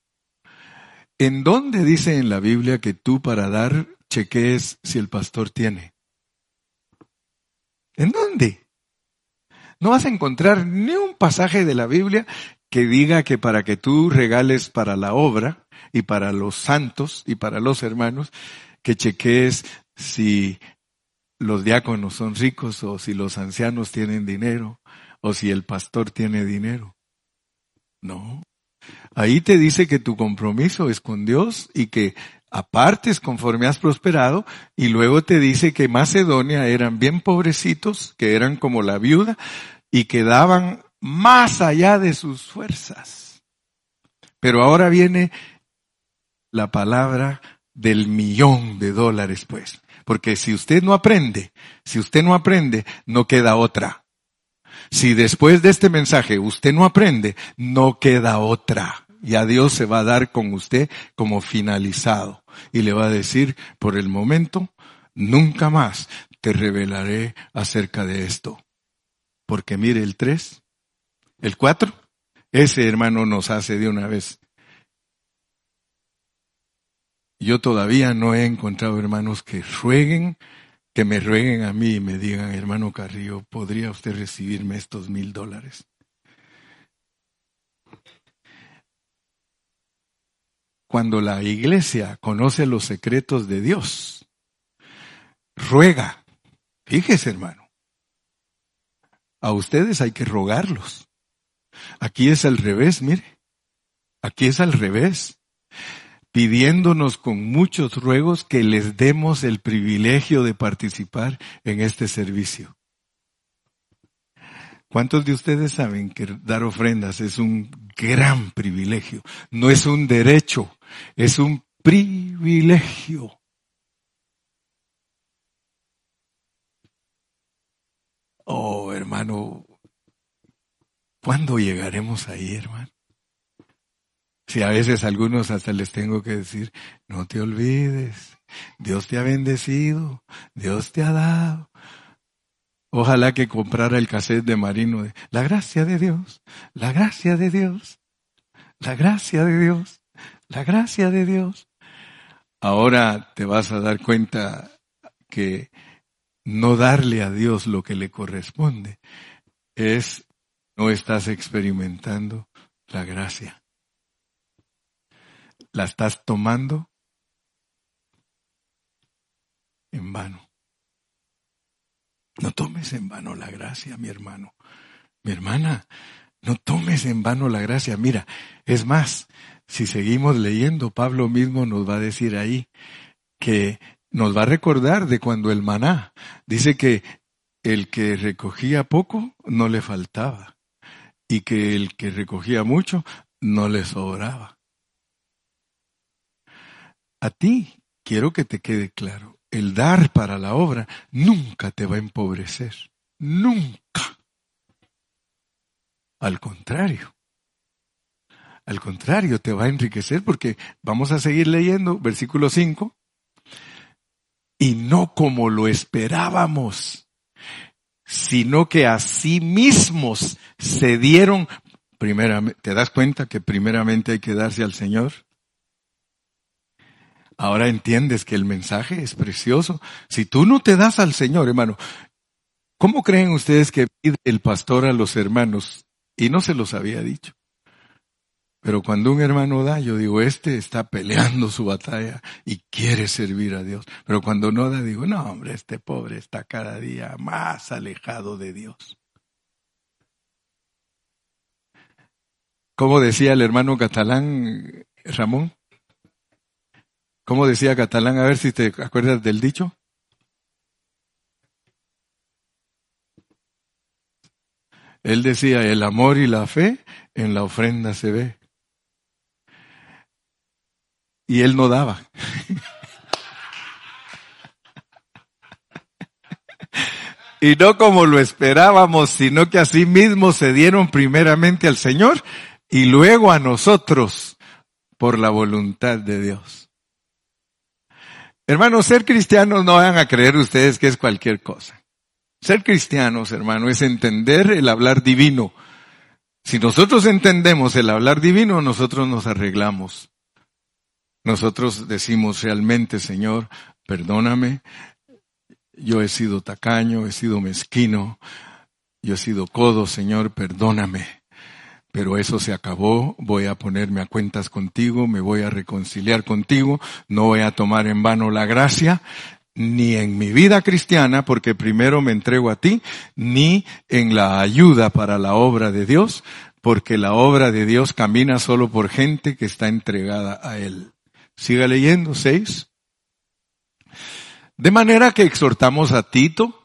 ¿En dónde dice en la Biblia que tú para dar chequees si el pastor tiene? ¿En dónde? No vas a encontrar ni un pasaje de la Biblia que diga que para que tú regales para la obra y para los santos y para los hermanos, que chequees si los diáconos son ricos o si los ancianos tienen dinero o si el pastor tiene dinero. No. Ahí te dice que tu compromiso es con Dios y que apartes conforme has prosperado y luego te dice que Macedonia eran bien pobrecitos, que eran como la viuda y que daban más allá de sus fuerzas. Pero ahora viene la palabra del millón de dólares, pues. Porque si usted no aprende, si usted no aprende, no queda otra. Si después de este mensaje usted no aprende, no queda otra. Ya Dios se va a dar con usted como finalizado y le va a decir, por el momento, nunca más te revelaré acerca de esto. Porque mire el 3, el 4, ese hermano nos hace de una vez. Yo todavía no he encontrado hermanos que rueguen, que me rueguen a mí y me digan, hermano Carrillo, ¿podría usted recibirme estos mil dólares? Cuando la iglesia conoce los secretos de Dios, ruega. Fíjese, hermano. A ustedes hay que rogarlos. Aquí es al revés, mire. Aquí es al revés pidiéndonos con muchos ruegos que les demos el privilegio de participar en este servicio. ¿Cuántos de ustedes saben que dar ofrendas es un gran privilegio? No es un derecho, es un privilegio. Oh, hermano, ¿cuándo llegaremos ahí, hermano? Si a veces algunos hasta les tengo que decir, no te olvides, Dios te ha bendecido, Dios te ha dado. Ojalá que comprara el cassette de Marino de La gracia de Dios, la gracia de Dios, la gracia de Dios, la gracia de Dios. Ahora te vas a dar cuenta que no darle a Dios lo que le corresponde es no estás experimentando la gracia la estás tomando en vano. No tomes en vano la gracia, mi hermano. Mi hermana, no tomes en vano la gracia. Mira, es más, si seguimos leyendo, Pablo mismo nos va a decir ahí que nos va a recordar de cuando el maná dice que el que recogía poco no le faltaba y que el que recogía mucho no le sobraba. A ti quiero que te quede claro, el dar para la obra nunca te va a empobrecer, nunca. Al contrario, al contrario, te va a enriquecer porque vamos a seguir leyendo versículo 5. Y no como lo esperábamos, sino que a sí mismos se dieron, primeramente, ¿te das cuenta que primeramente hay que darse al Señor? Ahora entiendes que el mensaje es precioso. Si tú no te das al Señor, hermano, ¿cómo creen ustedes que pide el pastor a los hermanos? Y no se los había dicho. Pero cuando un hermano da, yo digo, este está peleando su batalla y quiere servir a Dios. Pero cuando no da, digo, no, hombre, este pobre está cada día más alejado de Dios. ¿Cómo decía el hermano catalán Ramón? ¿Cómo decía Catalán? A ver si te acuerdas del dicho. Él decía, el amor y la fe en la ofrenda se ve. Y él no daba. y no como lo esperábamos, sino que así mismo se dieron primeramente al Señor y luego a nosotros por la voluntad de Dios. Hermanos, ser cristianos no van a creer ustedes que es cualquier cosa. Ser cristianos, hermano, es entender el hablar divino. Si nosotros entendemos el hablar divino, nosotros nos arreglamos. Nosotros decimos realmente, Señor, perdóname, yo he sido tacaño, he sido mezquino, yo he sido codo, Señor, perdóname pero eso se acabó, voy a ponerme a cuentas contigo, me voy a reconciliar contigo, no voy a tomar en vano la gracia, ni en mi vida cristiana, porque primero me entrego a ti, ni en la ayuda para la obra de Dios, porque la obra de Dios camina solo por gente que está entregada a Él. Siga leyendo, seis. De manera que exhortamos a Tito,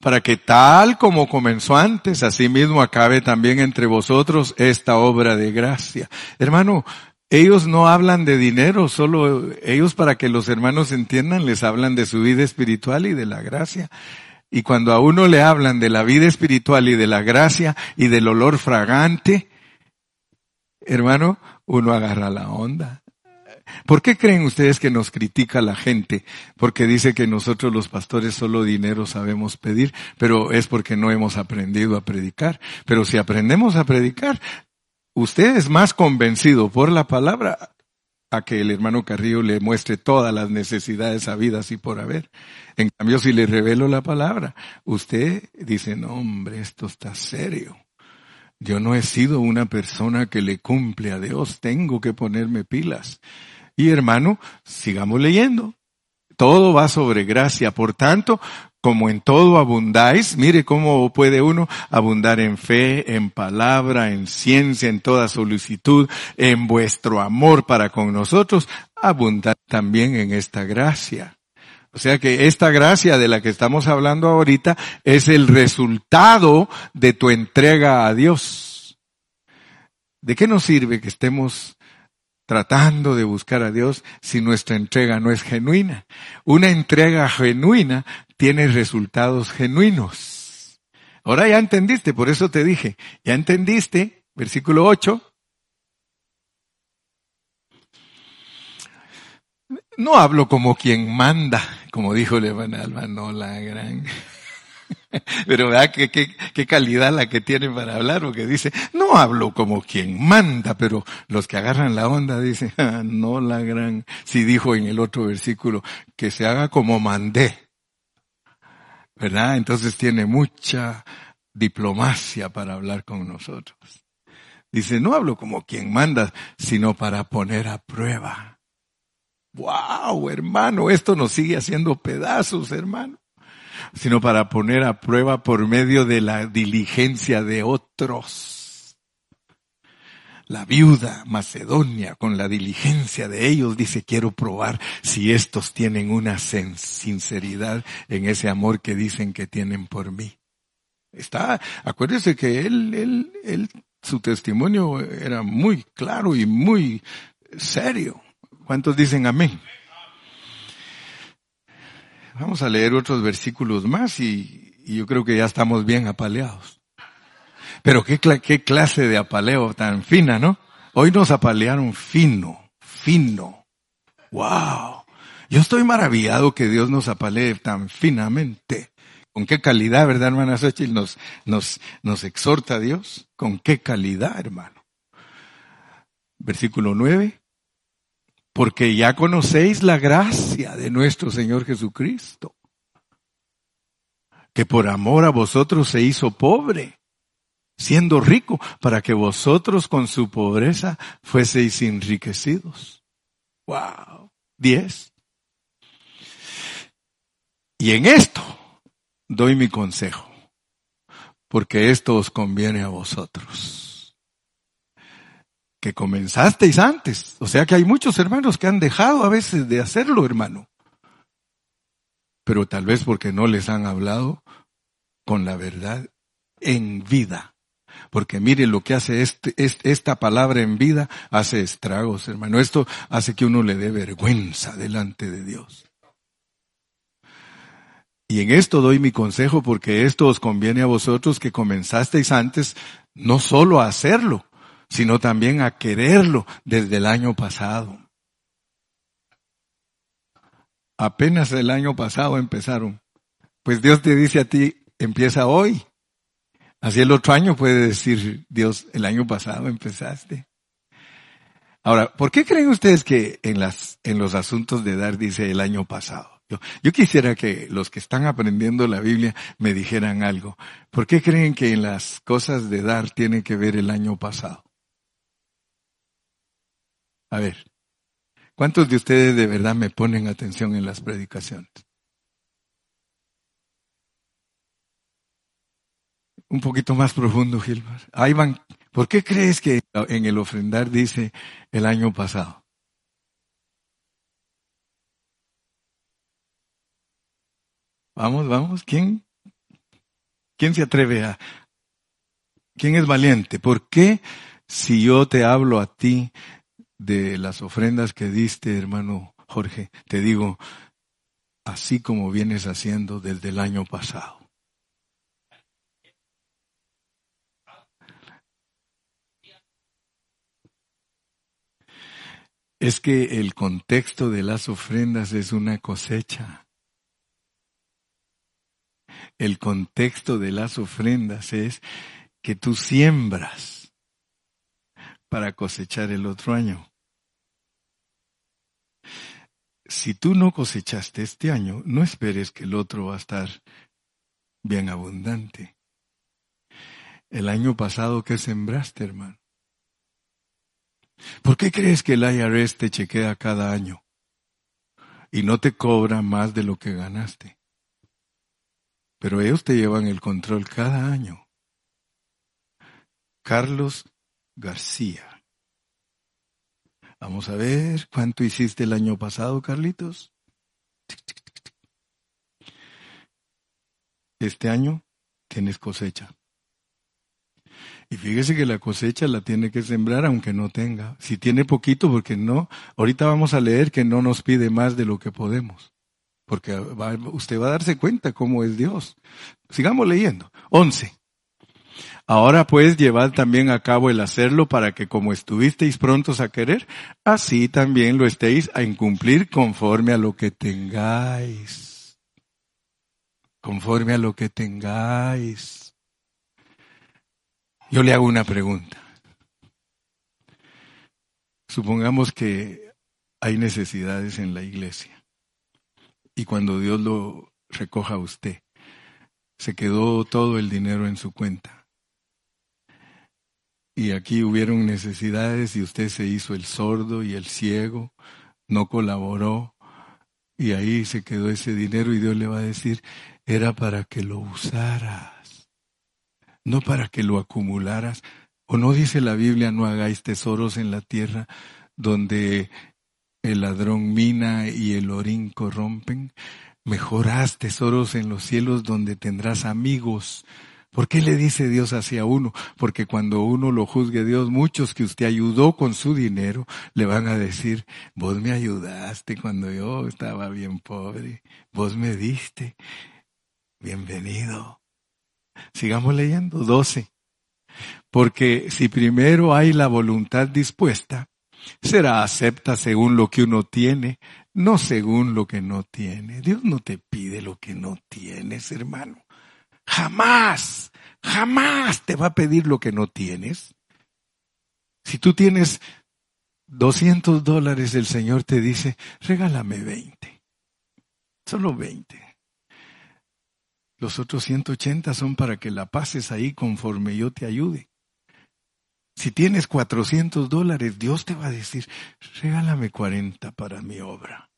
para que tal como comenzó antes, así mismo acabe también entre vosotros esta obra de gracia. Hermano, ellos no hablan de dinero, solo ellos para que los hermanos entiendan les hablan de su vida espiritual y de la gracia. Y cuando a uno le hablan de la vida espiritual y de la gracia y del olor fragante, hermano, uno agarra la onda. ¿Por qué creen ustedes que nos critica la gente? Porque dice que nosotros los pastores solo dinero sabemos pedir, pero es porque no hemos aprendido a predicar. Pero si aprendemos a predicar, usted es más convencido por la palabra a que el hermano Carrillo le muestre todas las necesidades habidas y por haber. En cambio, si le revelo la palabra, usted dice, no hombre, esto está serio. Yo no he sido una persona que le cumple a Dios, tengo que ponerme pilas. Y hermano, sigamos leyendo. Todo va sobre gracia. Por tanto, como en todo abundáis, mire cómo puede uno abundar en fe, en palabra, en ciencia, en toda solicitud, en vuestro amor para con nosotros, abundar también en esta gracia. O sea que esta gracia de la que estamos hablando ahorita es el resultado de tu entrega a Dios. ¿De qué nos sirve que estemos tratando de buscar a Dios si nuestra entrega no es genuina. Una entrega genuina tiene resultados genuinos. Ahora ya entendiste, por eso te dije, ya entendiste, versículo 8. No hablo como quien manda, como dijo Levan Alba, no la gran. Pero vea qué, qué, calidad la que tiene para hablar, porque dice, no hablo como quien manda, pero los que agarran la onda dicen, ah, no la gran, si dijo en el otro versículo, que se haga como mandé. ¿Verdad? Entonces tiene mucha diplomacia para hablar con nosotros. Dice, no hablo como quien manda, sino para poner a prueba. Wow, hermano, esto nos sigue haciendo pedazos, hermano sino para poner a prueba por medio de la diligencia de otros. La viuda Macedonia, con la diligencia de ellos, dice, quiero probar si estos tienen una sinceridad en ese amor que dicen que tienen por mí. Está, acuérdese que él, él, él, su testimonio era muy claro y muy serio. ¿Cuántos dicen amén? Vamos a leer otros versículos más y, yo creo que ya estamos bien apaleados. Pero qué, clase de apaleo tan fina, ¿no? Hoy nos apalearon fino, fino. ¡Wow! Yo estoy maravillado que Dios nos apalee tan finamente. ¿Con qué calidad, verdad, hermana Xochitl? Nos, nos, nos exhorta Dios. ¿Con qué calidad, hermano? Versículo 9 porque ya conocéis la gracia de nuestro Señor Jesucristo, que por amor a vosotros se hizo pobre, siendo rico, para que vosotros con su pobreza fueseis enriquecidos. Wow. Diez. Y en esto doy mi consejo, porque esto os conviene a vosotros que comenzasteis antes. O sea que hay muchos hermanos que han dejado a veces de hacerlo, hermano. Pero tal vez porque no les han hablado con la verdad en vida. Porque mire lo que hace este, esta palabra en vida, hace estragos, hermano. Esto hace que uno le dé vergüenza delante de Dios. Y en esto doy mi consejo porque esto os conviene a vosotros que comenzasteis antes no solo a hacerlo, sino también a quererlo desde el año pasado. Apenas el año pasado empezaron. Pues Dios te dice a ti, empieza hoy. Así el otro año puede decir Dios, el año pasado empezaste. Ahora, ¿por qué creen ustedes que en las, en los asuntos de dar dice el año pasado? Yo, yo, quisiera que los que están aprendiendo la Biblia me dijeran algo. ¿Por qué creen que en las cosas de dar tiene que ver el año pasado? A ver, ¿cuántos de ustedes de verdad me ponen atención en las predicaciones? Un poquito más profundo, Gilbert. Ahí van, ¿Por qué crees que en el ofrendar dice el año pasado? Vamos, vamos, ¿quién? ¿Quién se atreve a? ¿Quién es valiente? ¿Por qué si yo te hablo a ti de las ofrendas que diste, hermano Jorge, te digo, así como vienes haciendo desde el año pasado? Es que el contexto de las ofrendas es una cosecha. El contexto de las ofrendas es que tú siembras para cosechar el otro año. Si tú no cosechaste este año, no esperes que el otro va a estar bien abundante. El año pasado, ¿qué sembraste, hermano? ¿Por qué crees que el IRS te chequea cada año y no te cobra más de lo que ganaste? Pero ellos te llevan el control cada año. Carlos García. Vamos a ver cuánto hiciste el año pasado, Carlitos. Este año tienes cosecha. Y fíjese que la cosecha la tiene que sembrar aunque no tenga. Si tiene poquito, porque no. Ahorita vamos a leer que no nos pide más de lo que podemos porque usted va a darse cuenta cómo es Dios. Sigamos leyendo. Once. Ahora pues llevad también a cabo el hacerlo para que como estuvisteis prontos a querer, así también lo estéis a incumplir conforme a lo que tengáis. Conforme a lo que tengáis. Yo le hago una pregunta. Supongamos que hay necesidades en la iglesia y cuando Dios lo recoja a usted, se quedó todo el dinero en su cuenta. Y aquí hubieron necesidades y usted se hizo el sordo y el ciego, no colaboró y ahí se quedó ese dinero y Dios le va a decir, era para que lo usaras, no para que lo acumularas. ¿O no dice la Biblia, no hagáis tesoros en la tierra donde el ladrón mina y el orín corrompen, mejorás tesoros en los cielos donde tendrás amigos. ¿Por qué le dice Dios hacia uno? Porque cuando uno lo juzgue Dios, muchos que usted ayudó con su dinero le van a decir, vos me ayudaste cuando yo estaba bien pobre, vos me diste, bienvenido. Sigamos leyendo, 12. Porque si primero hay la voluntad dispuesta, será acepta según lo que uno tiene, no según lo que no tiene. Dios no te pide lo que no tienes, hermano. Jamás, jamás te va a pedir lo que no tienes. Si tú tienes 200 dólares, el Señor te dice, regálame 20. Solo 20. Los otros 180 son para que la pases ahí conforme yo te ayude. Si tienes 400 dólares, Dios te va a decir, regálame 40 para mi obra.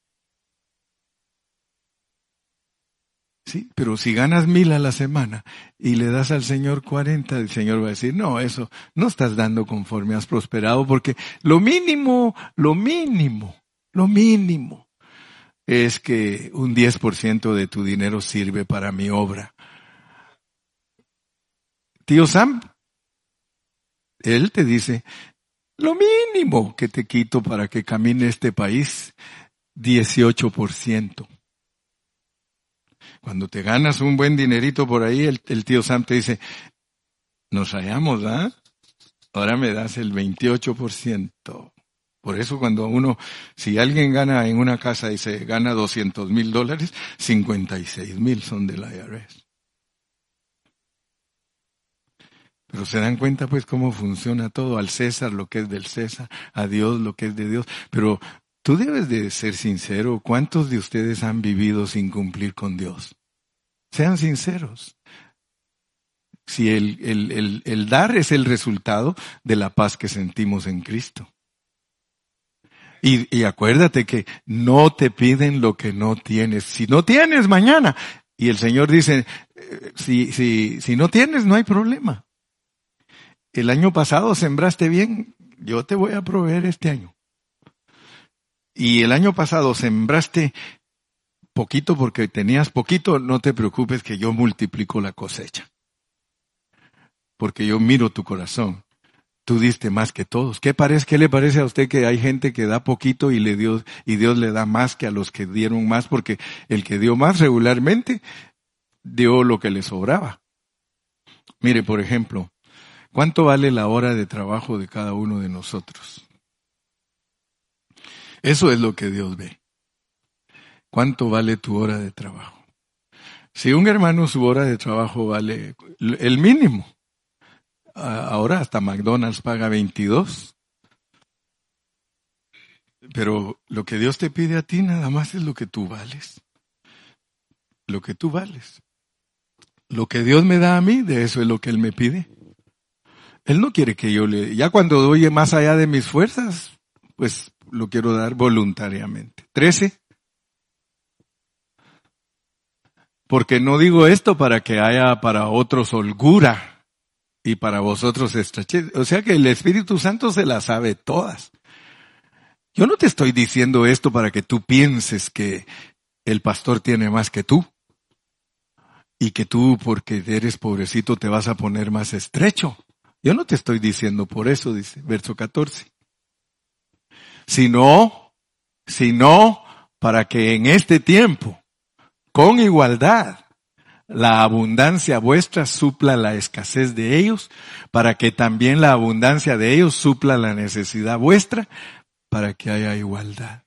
Sí, pero si ganas mil a la semana y le das al Señor 40, el Señor va a decir, no, eso no estás dando conforme has prosperado, porque lo mínimo, lo mínimo, lo mínimo es que un 10% de tu dinero sirve para mi obra. Tío Sam, él te dice, lo mínimo que te quito para que camine este país, 18%. Cuando te ganas un buen dinerito por ahí, el, tío Sam te dice, nos hallamos, ¿ah? Ahora me das el 28%. Por eso cuando uno, si alguien gana en una casa y se gana 200 mil dólares, 56 mil son del IRS. Pero se dan cuenta pues cómo funciona todo, al César lo que es del César, a Dios lo que es de Dios. Pero tú debes de ser sincero, ¿cuántos de ustedes han vivido sin cumplir con Dios? Sean sinceros. Si el, el, el, el dar es el resultado de la paz que sentimos en Cristo. Y, y, acuérdate que no te piden lo que no tienes. Si no tienes mañana, y el Señor dice, eh, si, si, si no tienes, no hay problema. el año pasado sembraste bien, yo te voy a proveer este año. Y el año pasado sembraste poquito porque tenías poquito, no te preocupes que yo multiplico la cosecha. Porque yo miro tu corazón. Tú diste más que todos. ¿Qué, parece, ¿Qué le parece a usted que hay gente que da poquito y, le dio, y Dios le da más que a los que dieron más? Porque el que dio más regularmente dio lo que le sobraba. Mire, por ejemplo, ¿cuánto vale la hora de trabajo de cada uno de nosotros? Eso es lo que Dios ve. ¿Cuánto vale tu hora de trabajo? Si un hermano su hora de trabajo vale el mínimo, ahora hasta McDonald's paga 22, pero lo que Dios te pide a ti nada más es lo que tú vales. Lo que tú vales. Lo que Dios me da a mí, de eso es lo que Él me pide. Él no quiere que yo le... Ya cuando doy más allá de mis fuerzas, pues lo quiero dar voluntariamente. Trece. Porque no digo esto para que haya para otros holgura y para vosotros estrechez. O sea que el Espíritu Santo se las sabe todas. Yo no te estoy diciendo esto para que tú pienses que el pastor tiene más que tú y que tú porque eres pobrecito te vas a poner más estrecho. Yo no te estoy diciendo por eso, dice verso 14. Sino, sino para que en este tiempo con igualdad. La abundancia vuestra supla la escasez de ellos, para que también la abundancia de ellos supla la necesidad vuestra, para que haya igualdad.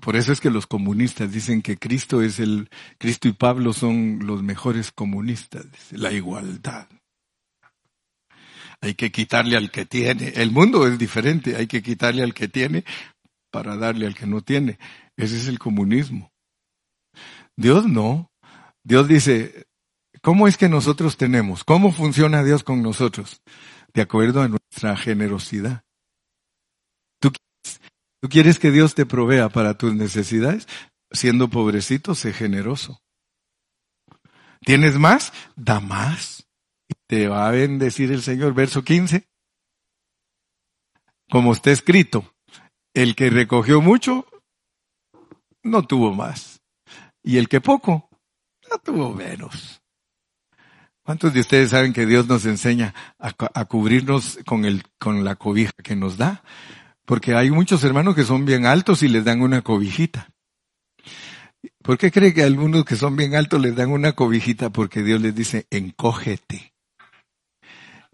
Por eso es que los comunistas dicen que Cristo es el, Cristo y Pablo son los mejores comunistas, la igualdad. Hay que quitarle al que tiene. El mundo es diferente, hay que quitarle al que tiene para darle al que no tiene. Ese es el comunismo. Dios no. Dios dice, ¿cómo es que nosotros tenemos? ¿Cómo funciona Dios con nosotros? De acuerdo a nuestra generosidad. ¿Tú, ¿Tú quieres que Dios te provea para tus necesidades? Siendo pobrecito, sé generoso. ¿Tienes más? Da más. Te va a bendecir el Señor. Verso 15. Como está escrito, el que recogió mucho, no tuvo más. Y el que poco, no tuvo menos. ¿Cuántos de ustedes saben que Dios nos enseña a, cubrirnos con, el, con la cobija que nos da? Porque hay muchos hermanos que son bien altos y les dan una cobijita. ¿Por qué cree que algunos que son bien altos les dan una cobijita? Porque Dios les dice, encógete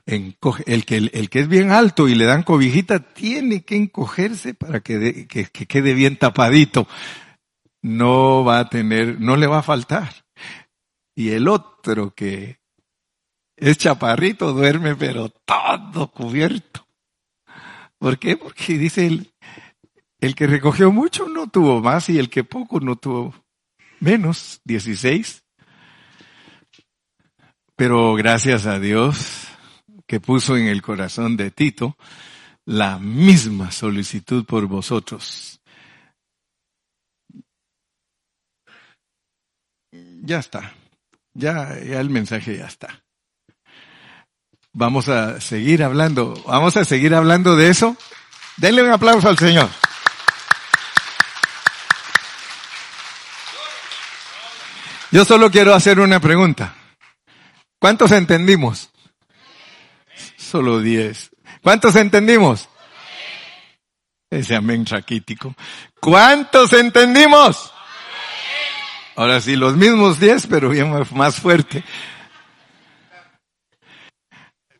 el, que, es bien alto y le dan cobijita tiene que encogerse para que, que, quede bien tapadito. No va a tener, no le va a faltar. Y el otro que es chaparrito duerme pero todo cubierto. ¿Por qué? Porque dice el que recogió mucho no tuvo más y el que poco no tuvo menos, 16. Pero gracias a Dios, que puso en el corazón de Tito la misma solicitud por vosotros. Ya está. Ya, ya el mensaje ya está. Vamos a seguir hablando. Vamos a seguir hablando de eso. Denle un aplauso al Señor. Yo solo quiero hacer una pregunta. ¿Cuántos entendimos? Solo diez. ¿Cuántos entendimos? Ese amén raquítico. ¿Cuántos entendimos? Ahora sí, los mismos diez, pero bien más fuerte.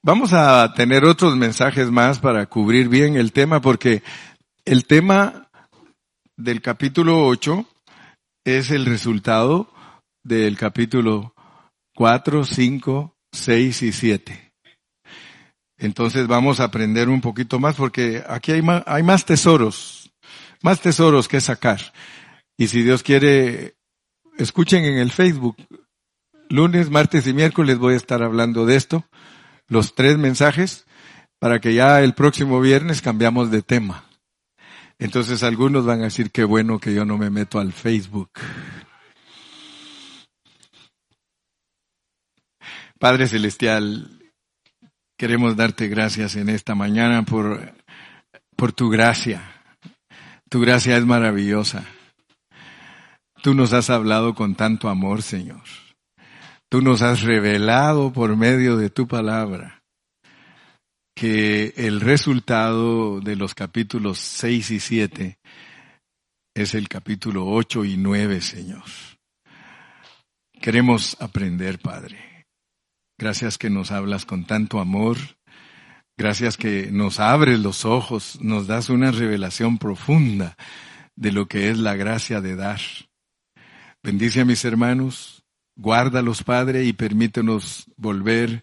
Vamos a tener otros mensajes más para cubrir bien el tema, porque el tema del capítulo 8 es el resultado del capítulo 4, 5, 6 y 7. Entonces vamos a aprender un poquito más porque aquí hay más, tesoros, más tesoros que sacar. Y si Dios quiere, escuchen en el Facebook. Lunes, martes y miércoles voy a estar hablando de esto, los tres mensajes, para que ya el próximo viernes cambiamos de tema. Entonces algunos van a decir qué bueno que yo no me meto al Facebook. Padre Celestial, queremos darte gracias en esta mañana por, por tu gracia. Tu gracia es maravillosa. Tú nos has hablado con tanto amor, Señor. Tú nos has revelado por medio de tu palabra que el resultado de los capítulos 6 y 7 es el capítulo 8 y 9, Señor. Queremos aprender, Padre. Gracias que nos hablas con tanto amor. Gracias que nos abres los ojos, nos das una revelación profunda de lo que es la gracia de dar. Bendice a mis hermanos, guárdalos, Padre, y permítenos volver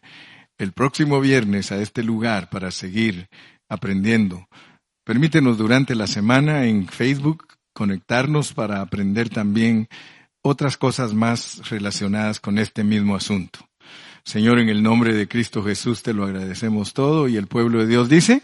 el próximo viernes a este lugar para seguir aprendiendo. Permítenos durante la semana en Facebook conectarnos para aprender también otras cosas más relacionadas con este mismo asunto. Señor, en el nombre de Cristo Jesús te lo agradecemos todo y el pueblo de Dios dice,